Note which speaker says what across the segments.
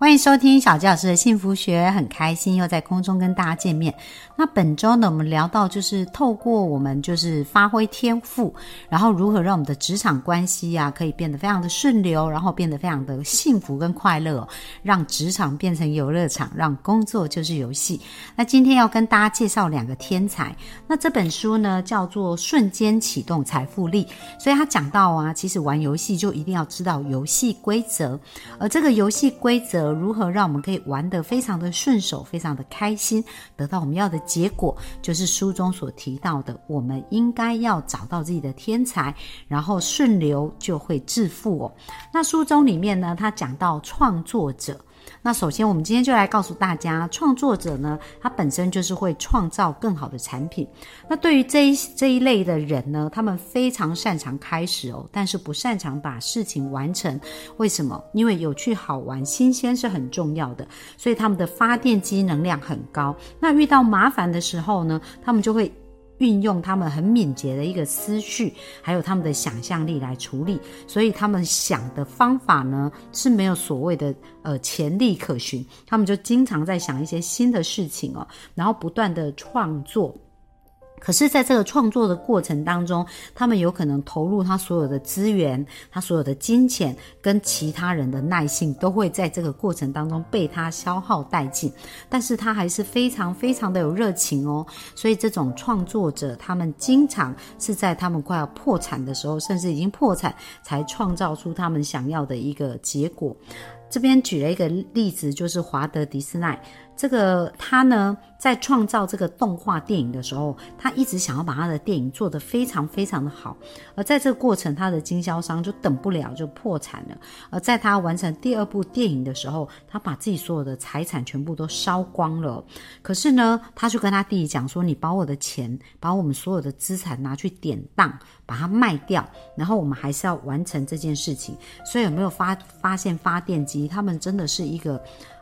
Speaker 1: 欢迎收听小吉老师的幸福学，很开心又在空中跟大家见面。那本周呢，我们聊到就是透过我们就是发挥天赋，然后如何让我们的职场关系啊，可以变得非常的顺流，然后变得非常的幸福跟快乐，让职场变成游乐场，让工作就是游戏。那今天要跟大家介绍两个天才。那这本书呢叫做《瞬间启动财富力》，所以他讲到啊，其实玩游戏就一定要知道游戏规则，而这个游戏规则如何让我们可以玩得非常的顺手，非常的开心，得到我们要的。结果就是书中所提到的，我们应该要找到自己的天才，然后顺流就会致富哦。那书中里面呢，他讲到创作者。那首先，我们今天就来告诉大家，创作者呢，他本身就是会创造更好的产品。那对于这一这一类的人呢，他们非常擅长开始哦，但是不擅长把事情完成。为什么？因为有趣、好玩、新鲜是很重要的，所以他们的发电机能量很高。那遇到麻烦的时候呢，他们就会。运用他们很敏捷的一个思绪，还有他们的想象力来处理，所以他们想的方法呢是没有所谓的呃潜力可循，他们就经常在想一些新的事情哦，然后不断的创作。可是，在这个创作的过程当中，他们有可能投入他所有的资源、他所有的金钱跟其他人的耐性，都会在这个过程当中被他消耗殆尽。但是他还是非常非常的有热情哦。所以，这种创作者，他们经常是在他们快要破产的时候，甚至已经破产，才创造出他们想要的一个结果。这边举了一个例子，就是华德迪斯奈。这个他呢，在创造这个动画电影的时候，他一直想要把他的电影做得非常非常的好。而在这个过程，他的经销商就等不了，就破产了。而在他完成第二部电影的时候，他把自己所有的财产全部都烧光了。可是呢，他就跟他弟弟讲说：“你把我的钱，把我们所有的资产拿去典当，把它卖掉，然后我们还是要完成这件事情。”所以有没有发发现发电机？他们真的是一个。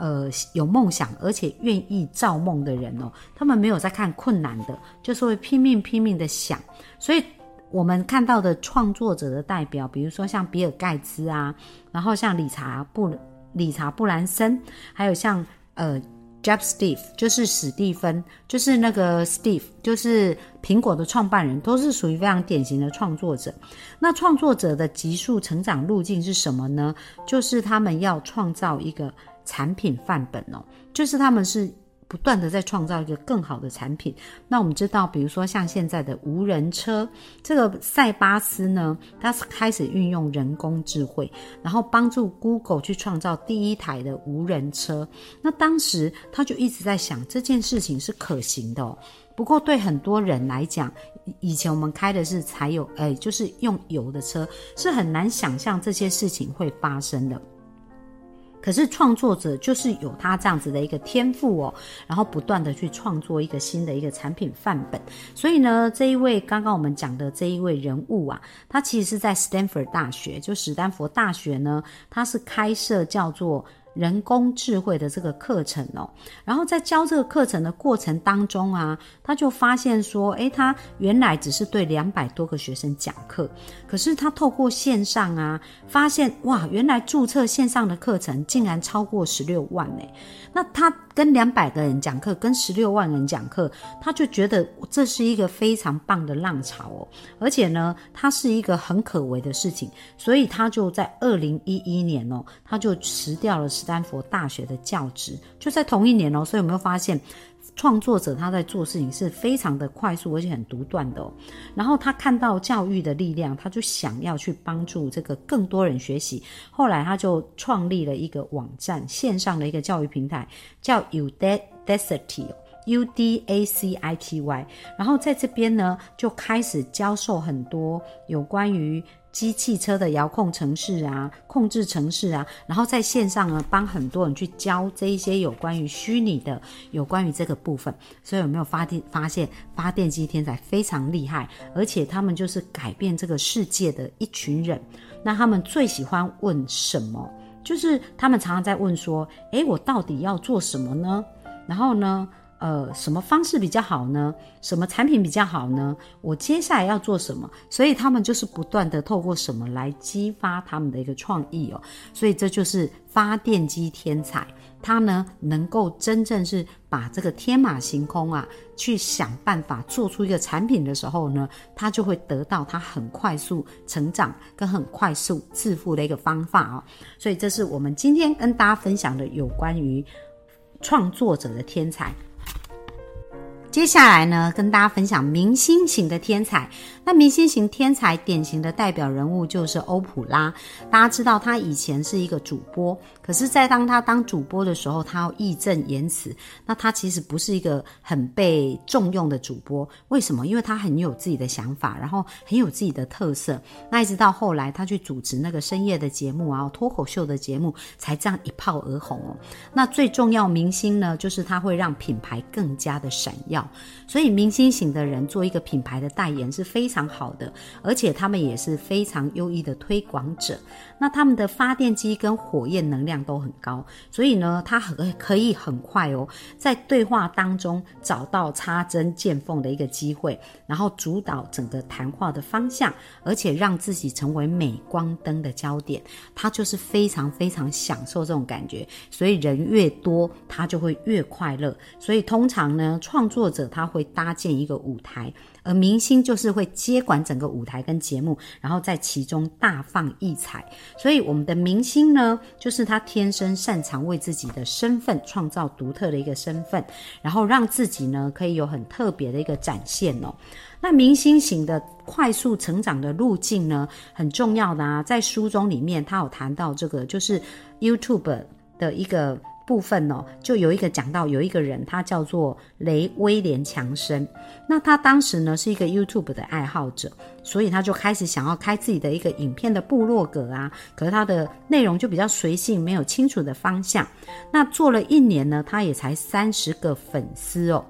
Speaker 1: 呃，有梦想而且愿意造梦的人哦，他们没有在看困难的，就是会拼命拼命的想。所以，我们看到的创作者的代表，比如说像比尔盖茨啊，然后像理查布理查布兰森，还有像呃 Jeff Steve，就是史蒂芬，就是那个 Steve，就是苹果的创办人，都是属于非常典型的创作者。那创作者的极速成长路径是什么呢？就是他们要创造一个。产品范本哦，就是他们是不断的在创造一个更好的产品。那我们知道，比如说像现在的无人车，这个塞巴斯呢，它是开始运用人工智慧，然后帮助 Google 去创造第一台的无人车。那当时他就一直在想这件事情是可行的。哦。不过对很多人来讲，以前我们开的是柴油，哎，就是用油的车，是很难想象这些事情会发生的。可是创作者就是有他这样子的一个天赋哦，然后不断的去创作一个新的一个产品范本。所以呢，这一位刚刚我们讲的这一位人物啊，他其实是在斯坦福大学，就史丹佛大学呢，他是开设叫做。人工智慧的这个课程哦，然后在教这个课程的过程当中啊，他就发现说，诶，他原来只是对两百多个学生讲课，可是他透过线上啊，发现哇，原来注册线上的课程竟然超过十六万呢。那他跟两百个人讲课，跟十六万人讲课，他就觉得这是一个非常棒的浪潮哦，而且呢，它是一个很可为的事情，所以他就在二零一一年哦，他就辞掉了斯坦福大学的教职，就在同一年哦，所以有没有发现？创作者他在做事情是非常的快速而且很独断的。然后他看到教育的力量，他就想要去帮助这个更多人学习。后来他就创立了一个网站，线上的一个教育平台，叫 Udacity，U D A C I T Y。然后在这边呢，就开始教授很多有关于。机汽车的遥控城市啊，控制城市啊，然后在线上呢，帮很多人去教这一些有关于虚拟的，有关于这个部分。所以有没有发电发现发电机天才非常厉害，而且他们就是改变这个世界的一群人。那他们最喜欢问什么？就是他们常常在问说：“诶，我到底要做什么呢？然后呢，呃，什么方式比较好呢？什么产品比较好呢？我接下来要做什么？”所以他们就是不断的透过什么来激发他们的一个创意哦。所以这就是发电机天才。他呢，能够真正是把这个天马行空啊，去想办法做出一个产品的时候呢，他就会得到他很快速成长跟很快速致富的一个方法哦。所以这是我们今天跟大家分享的有关于创作者的天才。接下来呢，跟大家分享明星型的天才。那明星型天才典型的代表人物就是欧普拉。大家知道他以前是一个主播，可是，在当他当主播的时候，他要义正言辞。那他其实不是一个很被重用的主播。为什么？因为他很有自己的想法，然后很有自己的特色。那一直到后来，他去主持那个深夜的节目啊，脱口秀的节目，才这样一炮而红哦。那最重要明星呢，就是他会让品牌更加的闪耀。所以，明星型的人做一个品牌的代言是非常好的，而且他们也是非常优异的推广者。那他们的发电机跟火焰能量都很高，所以呢，他很可以很快哦，在对话当中找到插针见缝的一个机会，然后主导整个谈话的方向，而且让自己成为镁光灯的焦点。他就是非常非常享受这种感觉，所以人越多，他就会越快乐。所以通常呢，创作或者他会搭建一个舞台。而明星就是会接管整个舞台跟节目，然后在其中大放异彩。所以我们的明星呢，就是他天生擅长为自己的身份创造独特的一个身份，然后让自己呢可以有很特别的一个展现哦。那明星型的快速成长的路径呢，很重要的啊，在书中里面他有谈到这个，就是 YouTube 的一个。部分哦，就有一个讲到有一个人，他叫做雷威廉强森。那他当时呢是一个 YouTube 的爱好者，所以他就开始想要开自己的一个影片的部落格啊。可是他的内容就比较随性，没有清楚的方向。那做了一年呢，他也才三十个粉丝哦。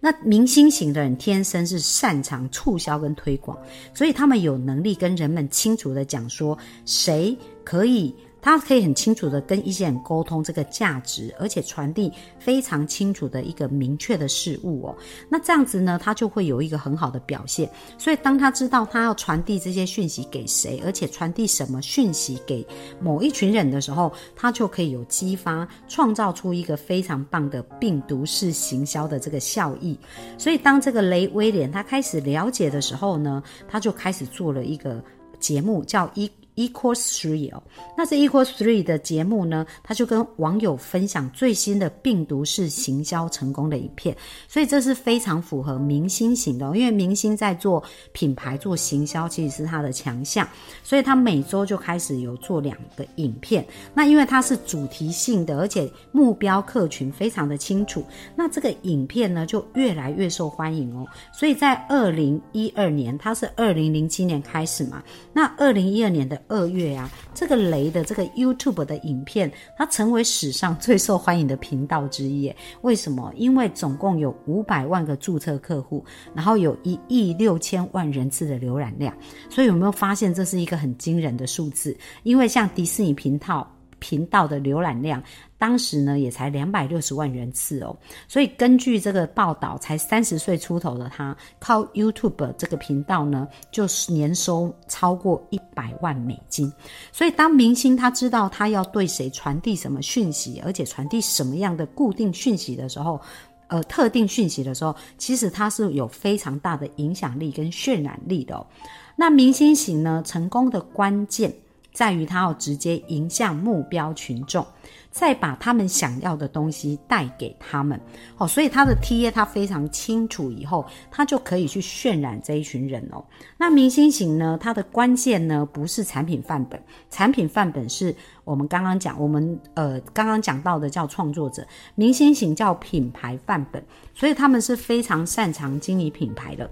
Speaker 1: 那明星型的人天生是擅长促销跟推广，所以他们有能力跟人们清楚的讲说谁可以。他可以很清楚的跟一些人沟通这个价值，而且传递非常清楚的一个明确的事物哦。那这样子呢，他就会有一个很好的表现。所以当他知道他要传递这些讯息给谁，而且传递什么讯息给某一群人的时候，他就可以有激发，创造出一个非常棒的病毒式行销的这个效益。所以当这个雷威廉他开始了解的时候呢，他就开始做了一个节目，叫一。Equals Three 哦，那这 Equals Three 的节目呢，他就跟网友分享最新的病毒式行销成功的影片，所以这是非常符合明星型的，因为明星在做品牌做行销其实是他的强项，所以他每周就开始有做两个影片。那因为它是主题性的，而且目标客群非常的清楚，那这个影片呢就越来越受欢迎哦。所以在二零一二年，它是二零零七年开始嘛，那二零一二年的。二月啊，这个雷的这个 YouTube 的影片，它成为史上最受欢迎的频道之一。为什么？因为总共有五百万个注册客户，然后有一亿六千万人次的浏览量。所以有没有发现这是一个很惊人的数字？因为像迪士尼频道频道的浏览量。当时呢，也才两百六十万人次哦，所以根据这个报道，才三十岁出头的他，靠 YouTube 这个频道呢，就是年收超过一百万美金。所以当明星他知道他要对谁传递什么讯息，而且传递什么样的固定讯息的时候，呃，特定讯息的时候，其实他是有非常大的影响力跟渲染力的哦。那明星型呢，成功的关键在于他要直接影响目标群众。再把他们想要的东西带给他们，哦，所以他的 T A 他非常清楚，以后他就可以去渲染这一群人哦。那明星型呢，它的关键呢不是产品范本，产品范本是我们刚刚讲，我们呃刚刚讲到的叫创作者，明星型叫品牌范本，所以他们是非常擅长经营品牌的。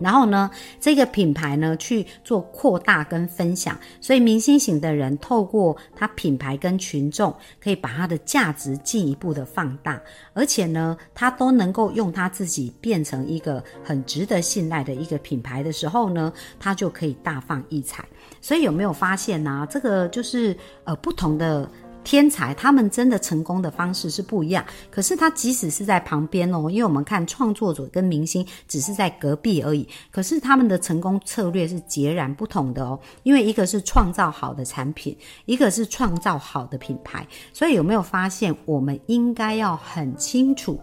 Speaker 1: 然后呢，这个品牌呢去做扩大跟分享，所以明星型的人透过他品牌跟群众，可以把他的价值进一步的放大，而且呢，他都能够用他自己变成一个很值得信赖的一个品牌的时候呢，他就可以大放异彩。所以有没有发现呢？这个就是呃不同的。天才，他们真的成功的方式是不一样。可是他即使是在旁边哦，因为我们看创作者跟明星只是在隔壁而已，可是他们的成功策略是截然不同的哦。因为一个是创造好的产品，一个是创造好的品牌。所以有没有发现，我们应该要很清楚。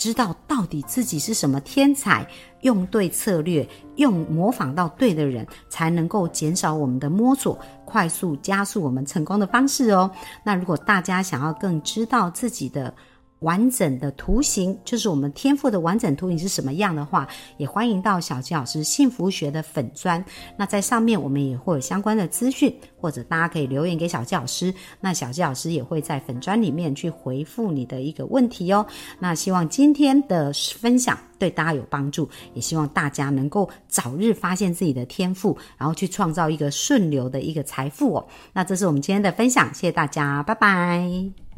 Speaker 1: 知道到底自己是什么天才，用对策略，用模仿到对的人，才能够减少我们的摸索，快速加速我们成功的方式哦。那如果大家想要更知道自己的，完整的图形就是我们天赋的完整图形是什么样的话，也欢迎到小吉老师幸福学的粉砖。那在上面我们也会有相关的资讯，或者大家可以留言给小吉老师，那小吉老师也会在粉砖里面去回复你的一个问题哦。那希望今天的分享对大家有帮助，也希望大家能够早日发现自己的天赋，然后去创造一个顺流的一个财富哦。那这是我们今天的分享，谢谢大家，拜拜。